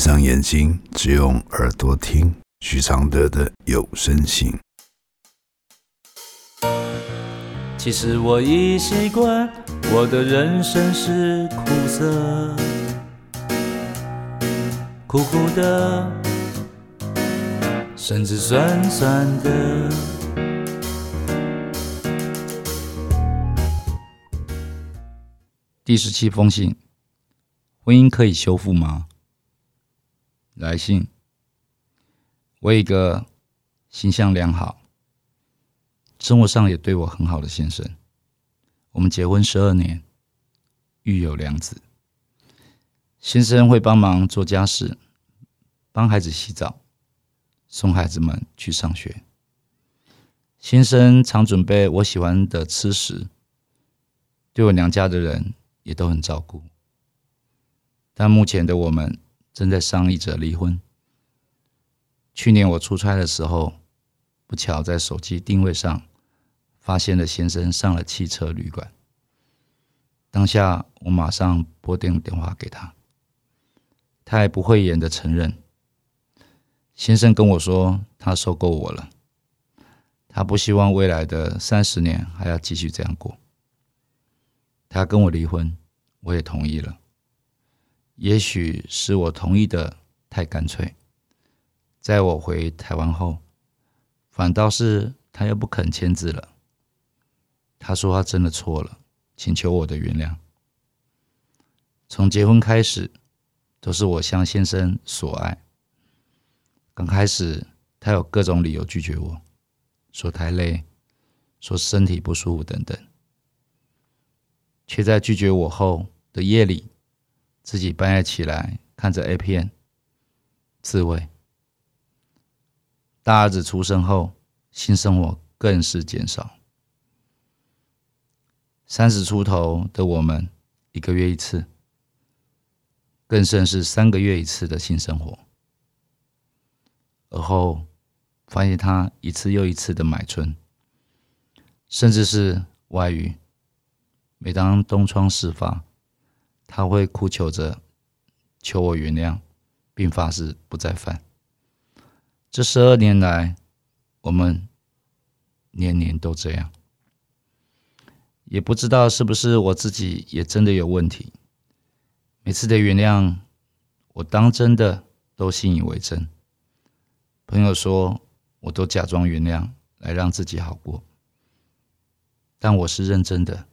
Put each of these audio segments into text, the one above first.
上眼睛，只用耳朵听许常德的有声信。其实我已习惯，我的人生是苦涩，苦苦的，甚至酸酸的。第十七封信：婚姻可以修复吗？来信：我一个形象良好、生活上也对我很好的先生，我们结婚十二年，育有两子。先生会帮忙做家事，帮孩子洗澡，送孩子们去上学。先生常准备我喜欢的吃食，对我娘家的人也都很照顾。但目前的我们。正在商议着离婚。去年我出差的时候，不巧在手机定位上发现了先生上了汽车旅馆。当下我马上拨电电话给他，他还不会演的承认。先生跟我说，他受够我了，他不希望未来的三十年还要继续这样过。他跟我离婚，我也同意了。也许是我同意的太干脆，在我回台湾后，反倒是他又不肯签字了。他说他真的错了，请求我的原谅。从结婚开始，都是我向先生索爱。刚开始他有各种理由拒绝我，说太累，说身体不舒服等等，却在拒绝我后的夜里。自己半夜起来看着 A 片自慰。大儿子出生后，性生活更是减少。三十出头的我们，一个月一次，更甚是三个月一次的性生活。而后发现他一次又一次的买春，甚至是外遇。每当东窗事发。他会哭求着求我原谅，并发誓不再犯。这十二年来，我们年年都这样，也不知道是不是我自己也真的有问题。每次的原谅，我当真的都信以为真。朋友说，我都假装原谅来让自己好过，但我是认真的，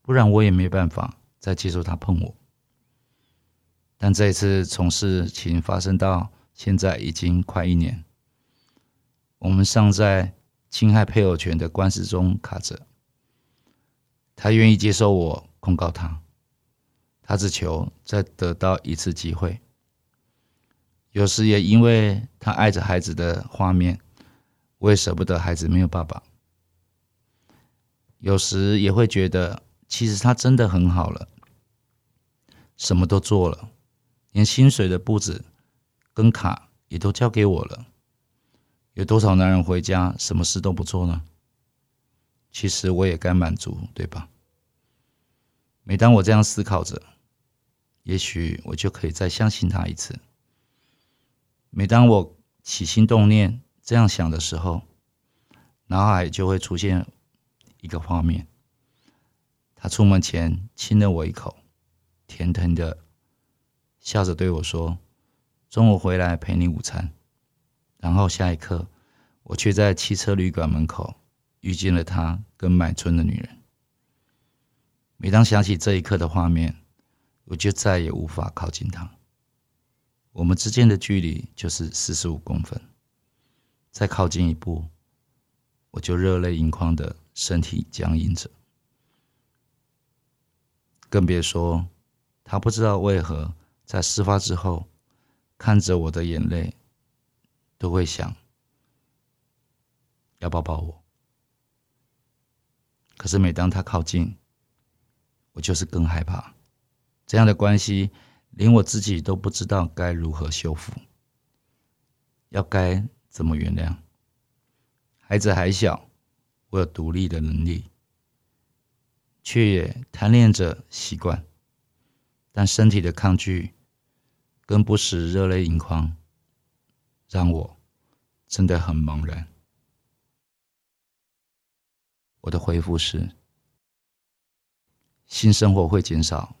不然我也没办法。再接受他碰我，但这一次从事情发生到现在已经快一年，我们尚在侵害配偶权的官司中卡着。他愿意接受我控告他，他只求再得到一次机会。有时也因为他爱着孩子的画面，我也舍不得孩子没有爸爸。有时也会觉得。其实他真的很好了，什么都做了，连薪水的布置跟卡也都交给我了。有多少男人回家什么事都不做呢？其实我也该满足，对吧？每当我这样思考着，也许我就可以再相信他一次。每当我起心动念这样想的时候，脑海就会出现一个画面。他出门前亲了我一口，甜甜的，笑着对我说：“中午回来陪你午餐。”然后下一刻，我却在汽车旅馆门口遇见了他跟买春的女人。每当想起这一刻的画面，我就再也无法靠近他。我们之间的距离就是四十五公分，再靠近一步，我就热泪盈眶的身体僵硬着。更别说，他不知道为何在事发之后，看着我的眼泪，都会想要抱抱我。可是每当他靠近，我就是更害怕。这样的关系，连我自己都不知道该如何修复，要该怎么原谅。孩子还小，我有独立的能力。却也贪恋着习惯，但身体的抗拒跟不时热泪盈眶，让我真的很茫然。我的回复是：性生活会减少，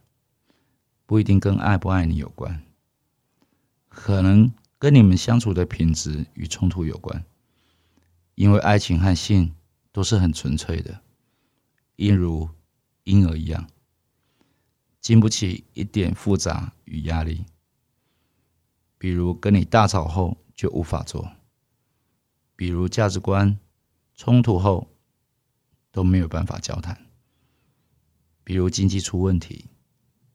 不一定跟爱不爱你有关，可能跟你们相处的品质与冲突有关。因为爱情和性都是很纯粹的，一如婴儿一样，经不起一点复杂与压力。比如跟你大吵后就无法做，比如价值观冲突后都没有办法交谈，比如经济出问题，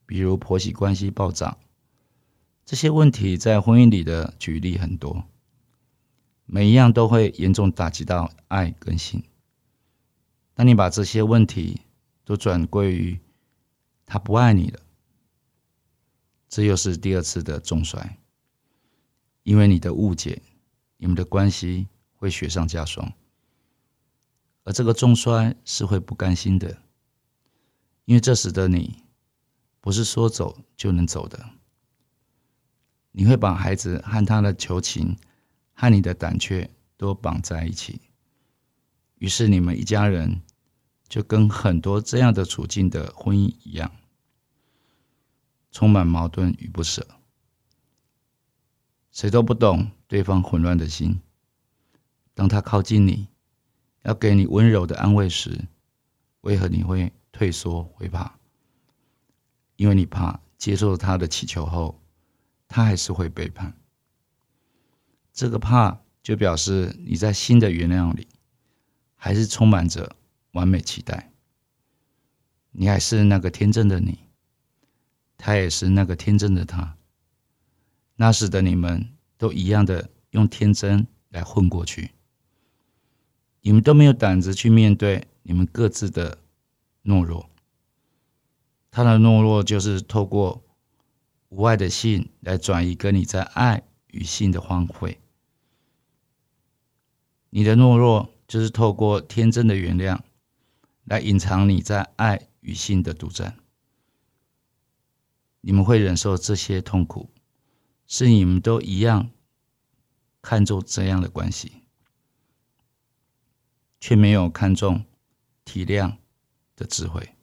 比如婆媳关系爆炸，这些问题在婚姻里的举例很多。每一样都会严重打击到爱跟性。当你把这些问题都转归于他不爱你了，这又是第二次的重摔。因为你的误解，你们的关系会雪上加霜。而这个重摔是会不甘心的，因为这时的你不是说走就能走的。你会把孩子和他的求情。和你的胆怯都绑在一起，于是你们一家人就跟很多这样的处境的婚姻一样，充满矛盾与不舍。谁都不懂对方混乱的心。当他靠近你，要给你温柔的安慰时，为何你会退缩、会怕？因为你怕接受他的祈求后，他还是会背叛。这个怕就表示你在新的原谅里，还是充满着完美期待。你还是那个天真的你，他也是那个天真的他。那时的你们都一样的用天真来混过去，你们都没有胆子去面对你们各自的懦弱。他的懦弱就是透过无爱的性来转移跟你在爱与性的荒废。你的懦弱就是透过天真的原谅，来隐藏你在爱与性的独占。你们会忍受这些痛苦，是你们都一样看重这样的关系，却没有看重体谅的智慧。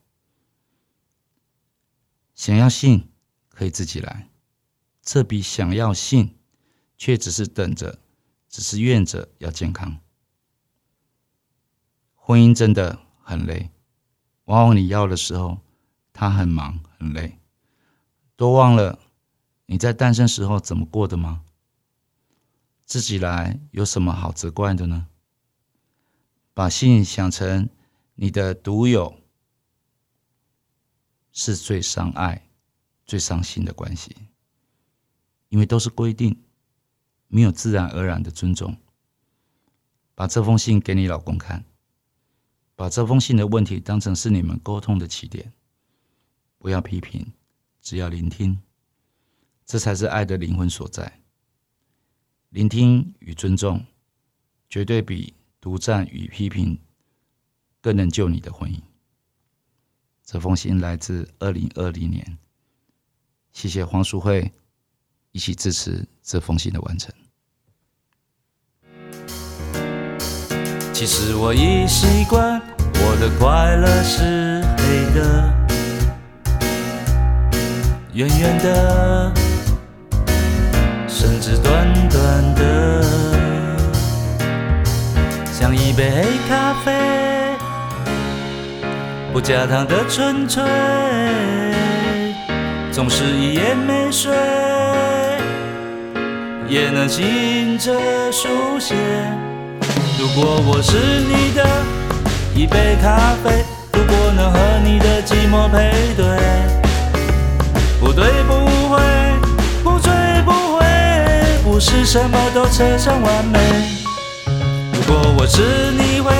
想要性可以自己来，这比想要性却只是等着，只是愿着要健康。婚姻真的很累，往往你要的时候，他很忙很累，都忘了你在单身时候怎么过的吗？自己来有什么好责怪的呢？把性想成你的独有，是最伤爱、最伤心的关系，因为都是规定，没有自然而然的尊重。把这封信给你老公看。把这封信的问题当成是你们沟通的起点，不要批评，只要聆听，这才是爱的灵魂所在。聆听与尊重，绝对比独占与批评更能救你的婚姻。这封信来自二零二零年，谢谢黄淑慧一起支持这封信的完成。其实我已习惯，我的快乐是黑的，圆圆的，甚至短短的，像一杯黑咖啡，不加糖的纯粹，总是一夜没睡，也能醒着书写。如果我是你的一杯咖啡，如果能和你的寂寞配对，不对不会，不醉不回，不是什么都扯上完美。如果我是你会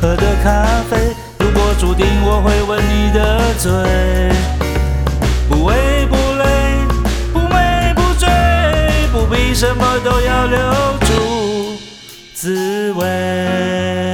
喝的咖啡，如果注定我会吻你的嘴，不为不累，不美不醉，不必什么都要留住。滋味。